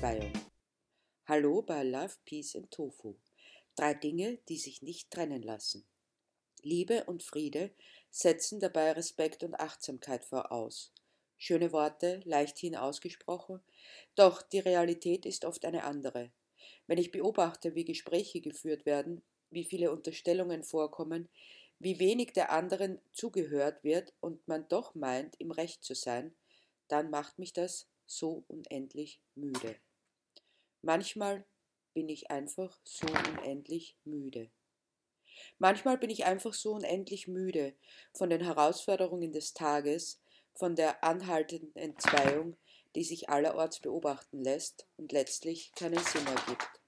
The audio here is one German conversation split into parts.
Entzweiung. Hallo bei Love, Peace and Tofu. Drei Dinge, die sich nicht trennen lassen. Liebe und Friede setzen dabei Respekt und Achtsamkeit voraus. Schöne Worte, leichthin ausgesprochen, doch die Realität ist oft eine andere. Wenn ich beobachte, wie Gespräche geführt werden, wie viele Unterstellungen vorkommen, wie wenig der anderen zugehört wird und man doch meint, im Recht zu sein, dann macht mich das so unendlich müde. Manchmal bin ich einfach so unendlich müde. Manchmal bin ich einfach so unendlich müde von den Herausforderungen des Tages, von der anhaltenden Entzweiung, die sich allerorts beobachten lässt und letztlich keinen Sinn ergibt,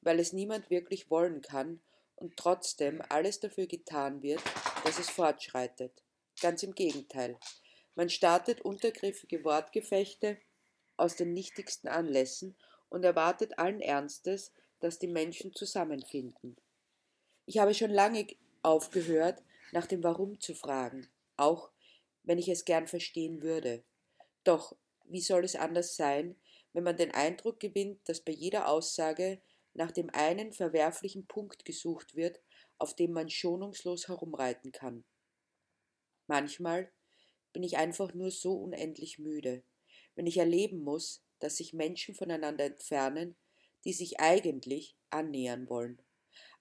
weil es niemand wirklich wollen kann und trotzdem alles dafür getan wird, dass es fortschreitet. Ganz im Gegenteil. Man startet untergriffige Wortgefechte aus den nichtigsten Anlässen und erwartet allen Ernstes, dass die Menschen zusammenfinden. Ich habe schon lange aufgehört, nach dem Warum zu fragen, auch wenn ich es gern verstehen würde. Doch wie soll es anders sein, wenn man den Eindruck gewinnt, dass bei jeder Aussage nach dem einen verwerflichen Punkt gesucht wird, auf dem man schonungslos herumreiten kann. Manchmal bin ich einfach nur so unendlich müde, wenn ich erleben muss, dass sich Menschen voneinander entfernen, die sich eigentlich annähern wollen,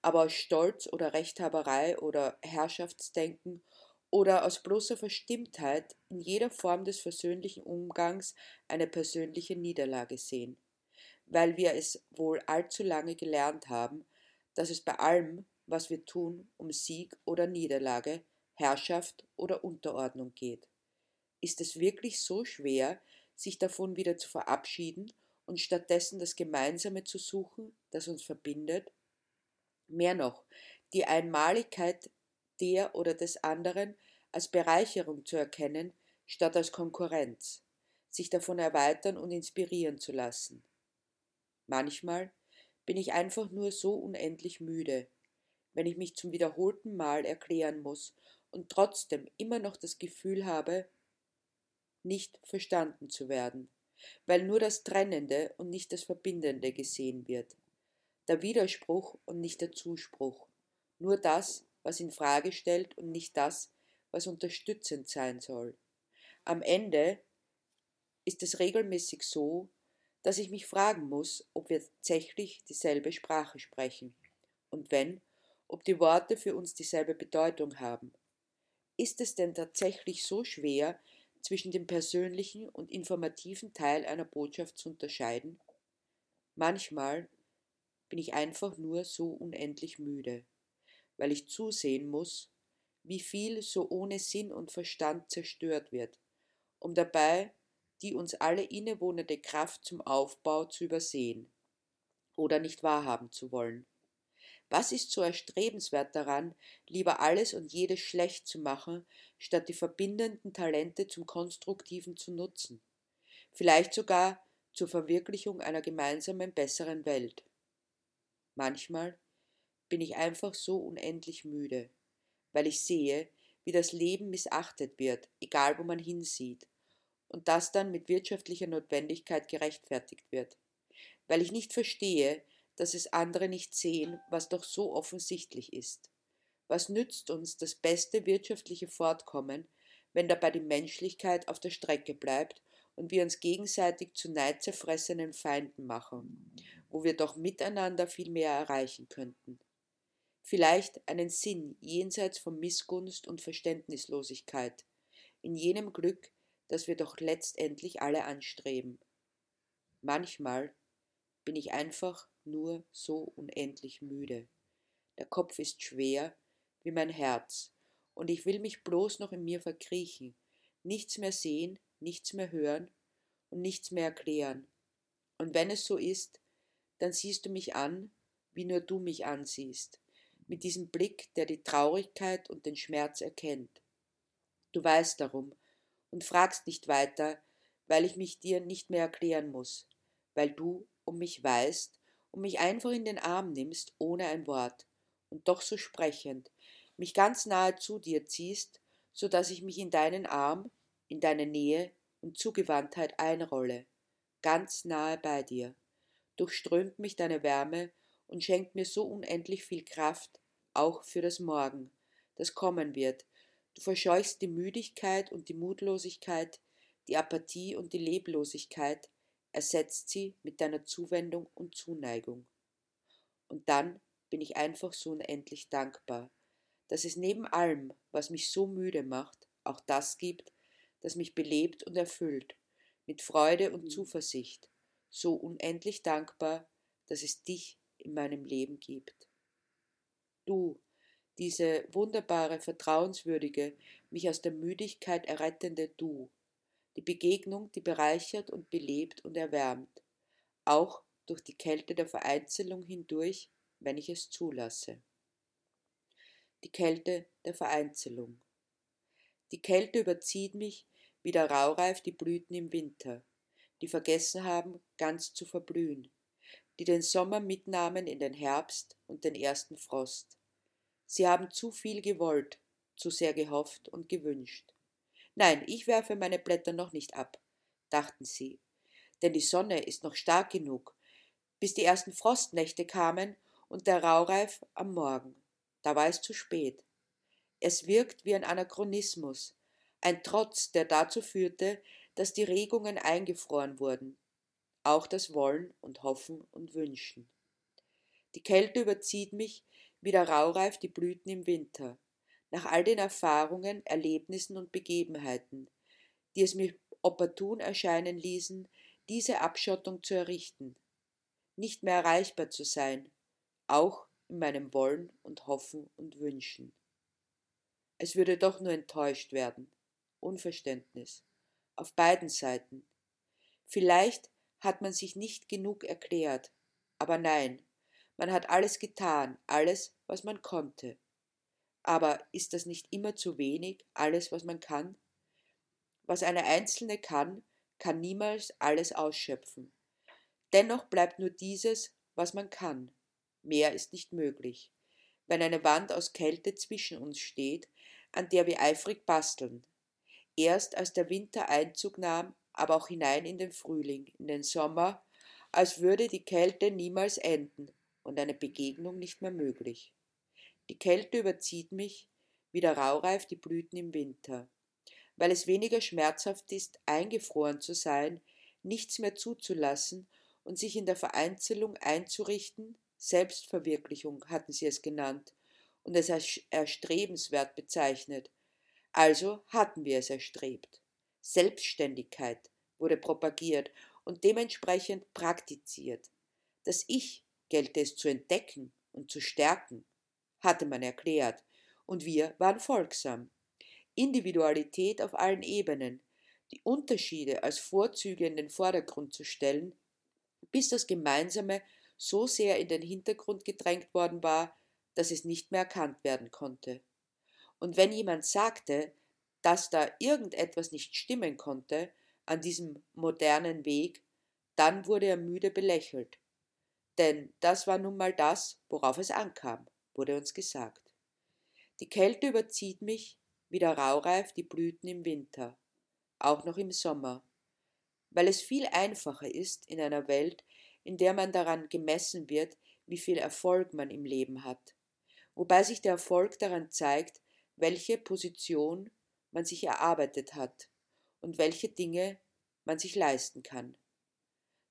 aber aus Stolz oder Rechthaberei oder Herrschaftsdenken oder aus bloßer Verstimmtheit in jeder Form des versöhnlichen Umgangs eine persönliche Niederlage sehen weil wir es wohl allzu lange gelernt haben, dass es bei allem, was wir tun, um Sieg oder Niederlage, Herrschaft oder Unterordnung geht. Ist es wirklich so schwer, sich davon wieder zu verabschieden und stattdessen das Gemeinsame zu suchen, das uns verbindet? Mehr noch, die Einmaligkeit der oder des anderen als Bereicherung zu erkennen, statt als Konkurrenz, sich davon erweitern und inspirieren zu lassen. Manchmal bin ich einfach nur so unendlich müde, wenn ich mich zum wiederholten Mal erklären muss und trotzdem immer noch das Gefühl habe, nicht verstanden zu werden, weil nur das Trennende und nicht das Verbindende gesehen wird. Der Widerspruch und nicht der Zuspruch. Nur das, was in Frage stellt und nicht das, was unterstützend sein soll. Am Ende ist es regelmäßig so, dass ich mich fragen muss, ob wir tatsächlich dieselbe Sprache sprechen und wenn, ob die Worte für uns dieselbe Bedeutung haben. Ist es denn tatsächlich so schwer, zwischen dem persönlichen und informativen Teil einer Botschaft zu unterscheiden? Manchmal bin ich einfach nur so unendlich müde, weil ich zusehen muss, wie viel so ohne Sinn und Verstand zerstört wird, um dabei die uns alle innewohnende Kraft zum Aufbau zu übersehen oder nicht wahrhaben zu wollen. Was ist so erstrebenswert daran, lieber alles und jedes schlecht zu machen, statt die verbindenden Talente zum Konstruktiven zu nutzen? Vielleicht sogar zur Verwirklichung einer gemeinsamen besseren Welt. Manchmal bin ich einfach so unendlich müde, weil ich sehe, wie das Leben missachtet wird, egal wo man hinsieht, und das dann mit wirtschaftlicher Notwendigkeit gerechtfertigt wird. Weil ich nicht verstehe, dass es andere nicht sehen, was doch so offensichtlich ist. Was nützt uns das beste wirtschaftliche Fortkommen, wenn dabei die Menschlichkeit auf der Strecke bleibt und wir uns gegenseitig zu neidzerfressenen Feinden machen, wo wir doch miteinander viel mehr erreichen könnten. Vielleicht einen Sinn jenseits von Missgunst und Verständnislosigkeit, in jenem Glück, das wir doch letztendlich alle anstreben. Manchmal bin ich einfach nur so unendlich müde. Der Kopf ist schwer wie mein Herz, und ich will mich bloß noch in mir verkriechen, nichts mehr sehen, nichts mehr hören und nichts mehr erklären. Und wenn es so ist, dann siehst du mich an, wie nur du mich ansiehst, mit diesem Blick, der die Traurigkeit und den Schmerz erkennt. Du weißt darum, und fragst nicht weiter, weil ich mich dir nicht mehr erklären muss, weil du um mich weißt und mich einfach in den Arm nimmst ohne ein Wort und doch so sprechend, mich ganz nahe zu dir ziehst, so dass ich mich in deinen Arm, in deine Nähe und Zugewandtheit einrolle, ganz nahe bei dir, durchströmt mich deine Wärme und schenkt mir so unendlich viel Kraft, auch für das Morgen, das kommen wird. Du verscheuchst die Müdigkeit und die Mutlosigkeit, die Apathie und die Leblosigkeit, ersetzt sie mit deiner Zuwendung und Zuneigung. Und dann bin ich einfach so unendlich dankbar, dass es neben allem, was mich so müde macht, auch das gibt, das mich belebt und erfüllt, mit Freude und mhm. Zuversicht, so unendlich dankbar, dass es dich in meinem Leben gibt. Du, diese wunderbare, vertrauenswürdige, mich aus der Müdigkeit errettende Du, die Begegnung, die bereichert und belebt und erwärmt, auch durch die Kälte der Vereinzelung hindurch, wenn ich es zulasse. Die Kälte der Vereinzelung. Die Kälte überzieht mich, wie der Raureif die Blüten im Winter, die vergessen haben, ganz zu verblühen, die den Sommer mitnahmen in den Herbst und den ersten Frost. Sie haben zu viel gewollt, zu sehr gehofft und gewünscht. Nein, ich werfe meine Blätter noch nicht ab, dachten sie, denn die Sonne ist noch stark genug, bis die ersten Frostnächte kamen und der Raureif am Morgen. Da war es zu spät. Es wirkt wie ein Anachronismus, ein Trotz, der dazu führte, dass die Regungen eingefroren wurden, auch das Wollen und Hoffen und Wünschen. Die Kälte überzieht mich wie der Raureif die Blüten im Winter, nach all den Erfahrungen, Erlebnissen und Begebenheiten, die es mir opportun erscheinen ließen, diese Abschottung zu errichten, nicht mehr erreichbar zu sein, auch in meinem Wollen und Hoffen und Wünschen. Es würde doch nur enttäuscht werden, Unverständnis, auf beiden Seiten. Vielleicht hat man sich nicht genug erklärt, aber nein, man hat alles getan, alles, was man konnte. Aber ist das nicht immer zu wenig, alles, was man kann? Was eine Einzelne kann, kann niemals alles ausschöpfen. Dennoch bleibt nur dieses, was man kann. Mehr ist nicht möglich. Wenn eine Wand aus Kälte zwischen uns steht, an der wir eifrig basteln, erst als der Winter Einzug nahm, aber auch hinein in den Frühling, in den Sommer, als würde die Kälte niemals enden und eine Begegnung nicht mehr möglich. Die Kälte überzieht mich, wie der Raureif die Blüten im Winter, weil es weniger schmerzhaft ist, eingefroren zu sein, nichts mehr zuzulassen und sich in der Vereinzelung einzurichten, Selbstverwirklichung hatten sie es genannt und es als erstrebenswert bezeichnet, also hatten wir es erstrebt. Selbstständigkeit wurde propagiert und dementsprechend praktiziert. Das Ich gelte es zu entdecken und zu stärken, hatte man erklärt, und wir waren folgsam. Individualität auf allen Ebenen, die Unterschiede als Vorzüge in den Vordergrund zu stellen, bis das Gemeinsame so sehr in den Hintergrund gedrängt worden war, dass es nicht mehr erkannt werden konnte. Und wenn jemand sagte, dass da irgendetwas nicht stimmen konnte an diesem modernen Weg, dann wurde er müde belächelt. Denn das war nun mal das, worauf es ankam, wurde uns gesagt. Die Kälte überzieht mich, wie der Raureif die Blüten im Winter, auch noch im Sommer, weil es viel einfacher ist in einer Welt, in der man daran gemessen wird, wie viel Erfolg man im Leben hat, wobei sich der Erfolg daran zeigt, welche Position man sich erarbeitet hat und welche Dinge man sich leisten kann.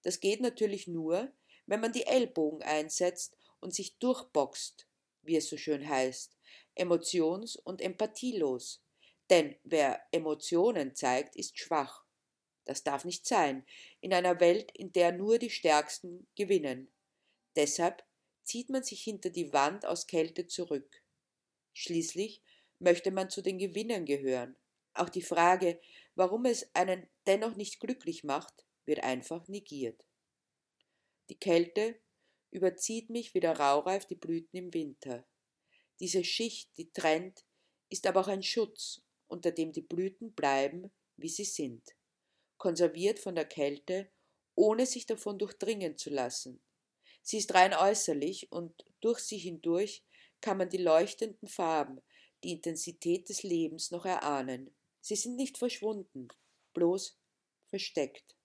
Das geht natürlich nur, wenn man die Ellbogen einsetzt und sich durchboxt, wie es so schön heißt, emotions- und empathielos. Denn wer Emotionen zeigt, ist schwach. Das darf nicht sein, in einer Welt, in der nur die Stärksten gewinnen. Deshalb zieht man sich hinter die Wand aus Kälte zurück. Schließlich möchte man zu den Gewinnern gehören. Auch die Frage, warum es einen dennoch nicht glücklich macht, wird einfach negiert. Die Kälte überzieht mich wie der Raureif die Blüten im Winter. Diese Schicht, die trennt, ist aber auch ein Schutz, unter dem die Blüten bleiben, wie sie sind, konserviert von der Kälte, ohne sich davon durchdringen zu lassen. Sie ist rein äußerlich und durch sie hindurch kann man die leuchtenden Farben, die Intensität des Lebens noch erahnen. Sie sind nicht verschwunden, bloß versteckt.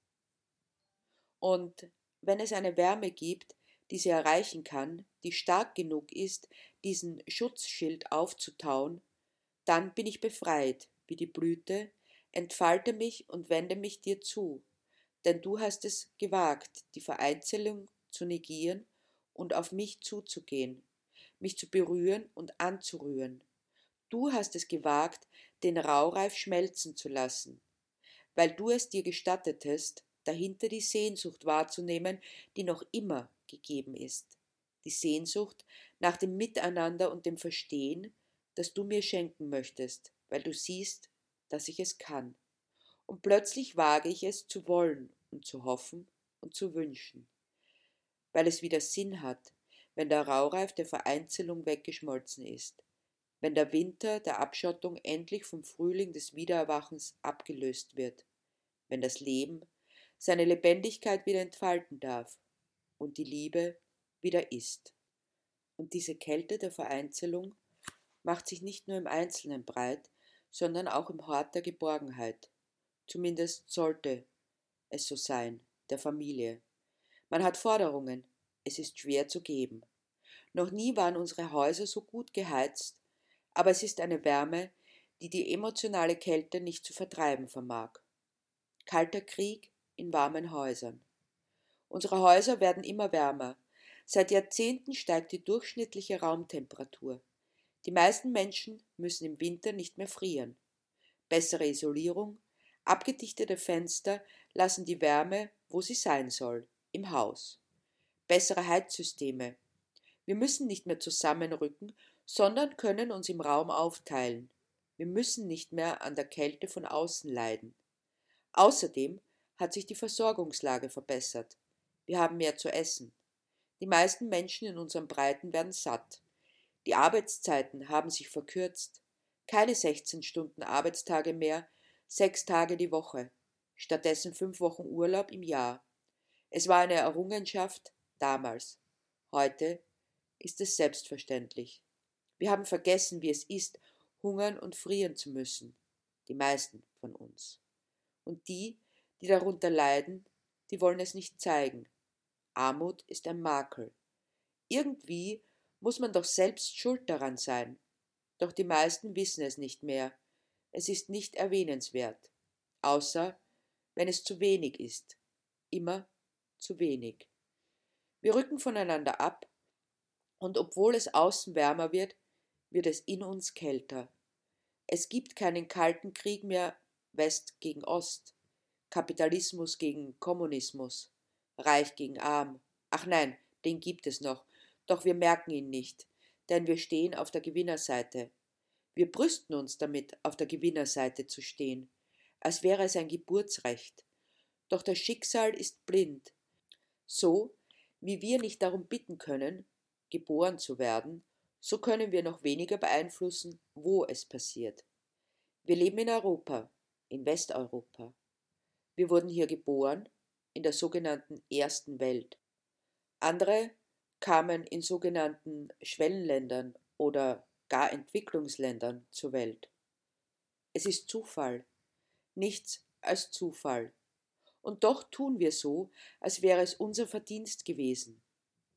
Und wenn es eine Wärme gibt, die sie erreichen kann, die stark genug ist, diesen Schutzschild aufzutauen, dann bin ich befreit, wie die Blüte, entfalte mich und wende mich dir zu, denn du hast es gewagt, die Vereinzelung zu negieren und auf mich zuzugehen, mich zu berühren und anzurühren. Du hast es gewagt, den Raureif schmelzen zu lassen, weil du es dir gestattetest, dahinter die Sehnsucht wahrzunehmen, die noch immer gegeben ist. Die Sehnsucht nach dem Miteinander und dem Verstehen, das du mir schenken möchtest, weil du siehst, dass ich es kann. Und plötzlich wage ich es zu wollen und zu hoffen und zu wünschen, weil es wieder Sinn hat, wenn der Raureif der Vereinzelung weggeschmolzen ist, wenn der Winter der Abschottung endlich vom Frühling des Wiedererwachens abgelöst wird, wenn das Leben seine Lebendigkeit wieder entfalten darf und die Liebe wieder ist. Und diese Kälte der Vereinzelung macht sich nicht nur im Einzelnen breit, sondern auch im Hort der Geborgenheit. Zumindest sollte es so sein, der Familie. Man hat Forderungen, es ist schwer zu geben. Noch nie waren unsere Häuser so gut geheizt, aber es ist eine Wärme, die die emotionale Kälte nicht zu vertreiben vermag. Kalter Krieg in warmen Häusern. Unsere Häuser werden immer wärmer. Seit Jahrzehnten steigt die durchschnittliche Raumtemperatur. Die meisten Menschen müssen im Winter nicht mehr frieren. Bessere Isolierung, abgedichtete Fenster lassen die Wärme, wo sie sein soll, im Haus. Bessere Heizsysteme. Wir müssen nicht mehr zusammenrücken, sondern können uns im Raum aufteilen. Wir müssen nicht mehr an der Kälte von außen leiden. Außerdem hat sich die Versorgungslage verbessert. Wir haben mehr zu essen. Die meisten Menschen in unseren Breiten werden satt. Die Arbeitszeiten haben sich verkürzt. Keine 16 Stunden Arbeitstage mehr, sechs Tage die Woche. Stattdessen fünf Wochen Urlaub im Jahr. Es war eine Errungenschaft damals. Heute ist es selbstverständlich. Wir haben vergessen, wie es ist, hungern und frieren zu müssen. Die meisten von uns. Und die, die darunter leiden, die wollen es nicht zeigen. Armut ist ein Makel. Irgendwie muss man doch selbst schuld daran sein. Doch die meisten wissen es nicht mehr. Es ist nicht erwähnenswert, außer wenn es zu wenig ist. Immer zu wenig. Wir rücken voneinander ab, und obwohl es außen wärmer wird, wird es in uns kälter. Es gibt keinen kalten Krieg mehr West gegen Ost. Kapitalismus gegen Kommunismus, Reich gegen Arm. Ach nein, den gibt es noch, doch wir merken ihn nicht, denn wir stehen auf der Gewinnerseite. Wir brüsten uns damit, auf der Gewinnerseite zu stehen, als wäre es ein Geburtsrecht. Doch das Schicksal ist blind. So wie wir nicht darum bitten können, geboren zu werden, so können wir noch weniger beeinflussen, wo es passiert. Wir leben in Europa, in Westeuropa. Wir wurden hier geboren, in der sogenannten ersten Welt. Andere kamen in sogenannten Schwellenländern oder gar Entwicklungsländern zur Welt. Es ist Zufall, nichts als Zufall. Und doch tun wir so, als wäre es unser Verdienst gewesen.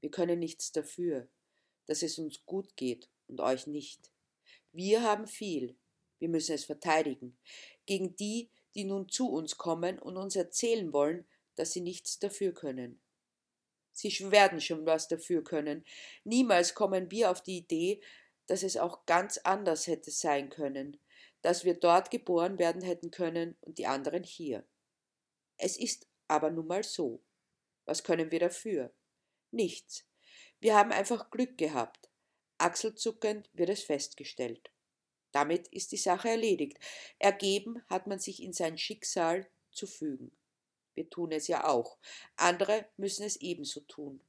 Wir können nichts dafür, dass es uns gut geht und euch nicht. Wir haben viel, wir müssen es verteidigen, gegen die, die nun zu uns kommen und uns erzählen wollen, dass sie nichts dafür können. Sie werden schon was dafür können. Niemals kommen wir auf die Idee, dass es auch ganz anders hätte sein können, dass wir dort geboren werden hätten können und die anderen hier. Es ist aber nun mal so. Was können wir dafür? Nichts. Wir haben einfach Glück gehabt. Achselzuckend wird es festgestellt. Damit ist die Sache erledigt. Ergeben hat man sich in sein Schicksal zu fügen. Wir tun es ja auch. Andere müssen es ebenso tun.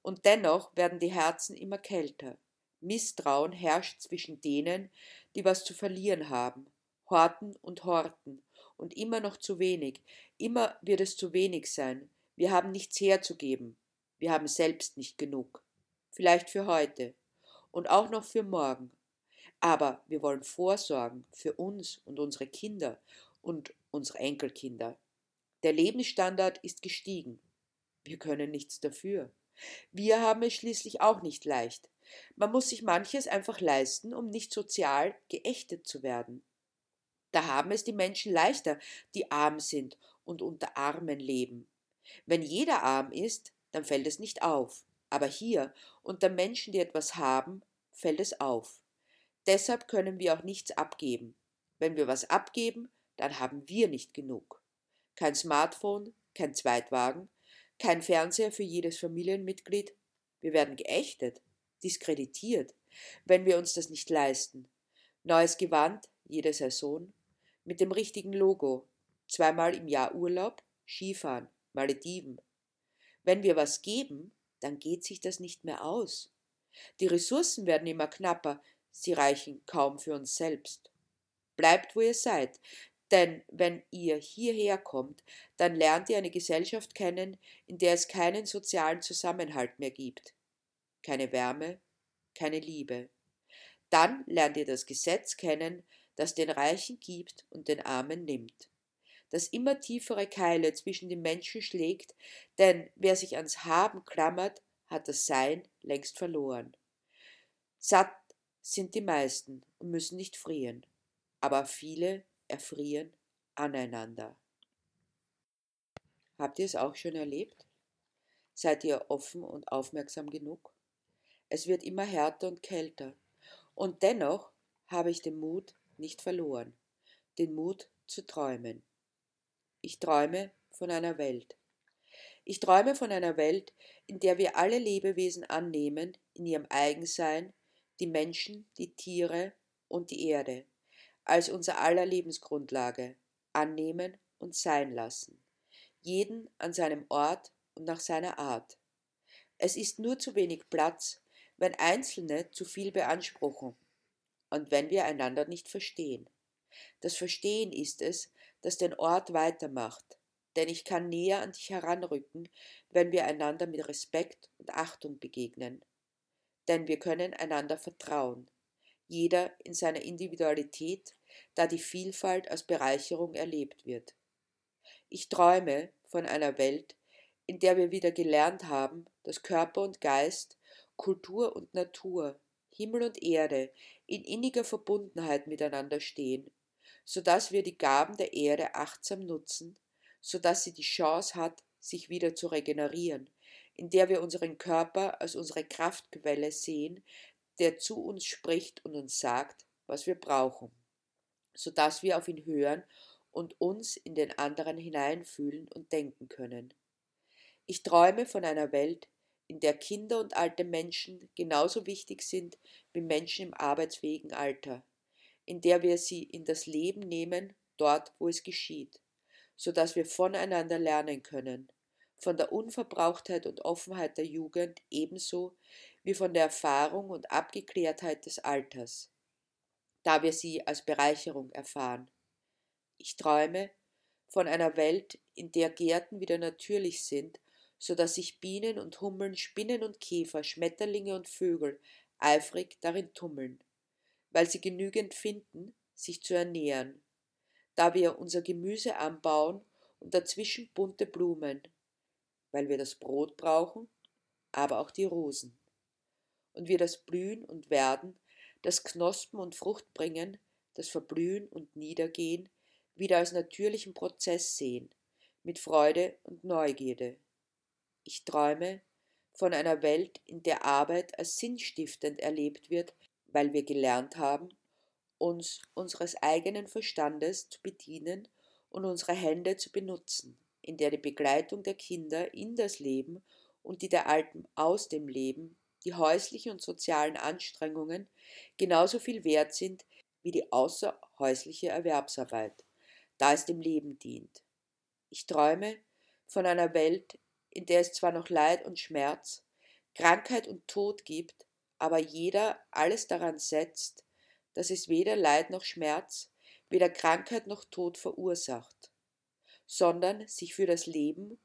Und dennoch werden die Herzen immer kälter. Misstrauen herrscht zwischen denen, die was zu verlieren haben, horten und horten, und immer noch zu wenig, immer wird es zu wenig sein. Wir haben nichts herzugeben, wir haben selbst nicht genug. Vielleicht für heute und auch noch für morgen. Aber wir wollen vorsorgen für uns und unsere Kinder und unsere Enkelkinder. Der Lebensstandard ist gestiegen. Wir können nichts dafür. Wir haben es schließlich auch nicht leicht. Man muss sich manches einfach leisten, um nicht sozial geächtet zu werden. Da haben es die Menschen leichter, die arm sind und unter Armen leben. Wenn jeder arm ist, dann fällt es nicht auf. Aber hier, unter Menschen, die etwas haben, fällt es auf. Deshalb können wir auch nichts abgeben. Wenn wir was abgeben, dann haben wir nicht genug. Kein Smartphone, kein Zweitwagen, kein Fernseher für jedes Familienmitglied. Wir werden geächtet, diskreditiert, wenn wir uns das nicht leisten. Neues Gewand, jede Saison, mit dem richtigen Logo, zweimal im Jahr Urlaub, Skifahren, Malediven. Wenn wir was geben, dann geht sich das nicht mehr aus. Die Ressourcen werden immer knapper, sie reichen kaum für uns selbst. Bleibt, wo ihr seid, denn wenn ihr hierher kommt, dann lernt ihr eine Gesellschaft kennen, in der es keinen sozialen Zusammenhalt mehr gibt. Keine Wärme, keine Liebe. Dann lernt ihr das Gesetz kennen, das den Reichen gibt und den Armen nimmt. Das immer tiefere Keile zwischen den Menschen schlägt, denn wer sich ans Haben klammert, hat das Sein längst verloren. Satt sind die meisten und müssen nicht frieren, aber viele erfrieren aneinander. Habt ihr es auch schon erlebt? Seid ihr offen und aufmerksam genug? Es wird immer härter und kälter. Und dennoch habe ich den Mut nicht verloren, den Mut zu träumen. Ich träume von einer Welt. Ich träume von einer Welt, in der wir alle Lebewesen annehmen, in ihrem Eigensein, die Menschen, die Tiere und die Erde, als unser aller Lebensgrundlage annehmen und sein lassen, jeden an seinem Ort und nach seiner Art. Es ist nur zu wenig Platz, wenn Einzelne zu viel beanspruchen und wenn wir einander nicht verstehen. Das Verstehen ist es, das den Ort weitermacht, denn ich kann näher an dich heranrücken, wenn wir einander mit Respekt und Achtung begegnen. Denn wir können einander vertrauen jeder in seiner Individualität, da die Vielfalt als Bereicherung erlebt wird. Ich träume von einer Welt, in der wir wieder gelernt haben, dass Körper und Geist, Kultur und Natur, Himmel und Erde in inniger Verbundenheit miteinander stehen, so dass wir die Gaben der Erde achtsam nutzen, so dass sie die Chance hat, sich wieder zu regenerieren, in der wir unseren Körper als unsere Kraftquelle sehen, der zu uns spricht und uns sagt, was wir brauchen, so dass wir auf ihn hören und uns in den anderen hineinfühlen und denken können. Ich träume von einer Welt, in der Kinder und alte Menschen genauso wichtig sind wie Menschen im arbeitsfähigen Alter, in der wir sie in das Leben nehmen, dort, wo es geschieht, so dass wir voneinander lernen können, von der Unverbrauchtheit und Offenheit der Jugend ebenso wie von der Erfahrung und Abgeklärtheit des Alters, da wir sie als Bereicherung erfahren. Ich träume von einer Welt, in der Gärten wieder natürlich sind, so dass sich Bienen und Hummeln, Spinnen und Käfer, Schmetterlinge und Vögel eifrig darin tummeln, weil sie genügend finden, sich zu ernähren, da wir unser Gemüse anbauen und dazwischen bunte Blumen, weil wir das Brot brauchen, aber auch die Rosen und wir das Blühen und Werden, das Knospen und Fruchtbringen, das Verblühen und Niedergehen wieder als natürlichen Prozess sehen, mit Freude und Neugierde. Ich träume von einer Welt, in der Arbeit als sinnstiftend erlebt wird, weil wir gelernt haben, uns unseres eigenen Verstandes zu bedienen und unsere Hände zu benutzen, in der die Begleitung der Kinder in das Leben und die der Alten aus dem Leben die häuslichen und sozialen Anstrengungen genauso viel wert sind wie die außerhäusliche Erwerbsarbeit, da es dem Leben dient. Ich träume von einer Welt, in der es zwar noch Leid und Schmerz, Krankheit und Tod gibt, aber jeder alles daran setzt, dass es weder Leid noch Schmerz, weder Krankheit noch Tod verursacht, sondern sich für das Leben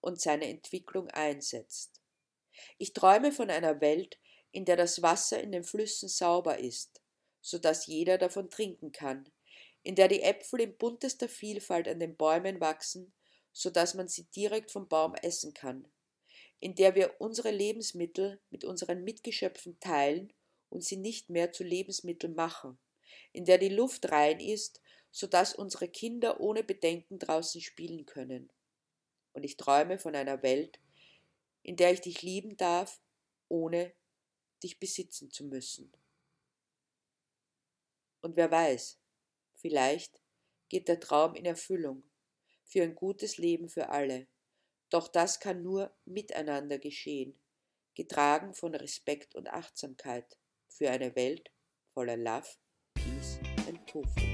und seine Entwicklung einsetzt. Ich träume von einer Welt, in der das Wasser in den Flüssen sauber ist, so dass jeder davon trinken kann, in der die Äpfel in buntester Vielfalt an den Bäumen wachsen, so dass man sie direkt vom Baum essen kann, in der wir unsere Lebensmittel mit unseren Mitgeschöpfen teilen und sie nicht mehr zu Lebensmitteln machen, in der die Luft rein ist, so dass unsere Kinder ohne Bedenken draußen spielen können. Und ich träume von einer Welt, in der ich dich lieben darf, ohne dich besitzen zu müssen. Und wer weiß, vielleicht geht der Traum in Erfüllung für ein gutes Leben für alle. Doch das kann nur miteinander geschehen, getragen von Respekt und Achtsamkeit für eine Welt voller Love, Peace and Tofu.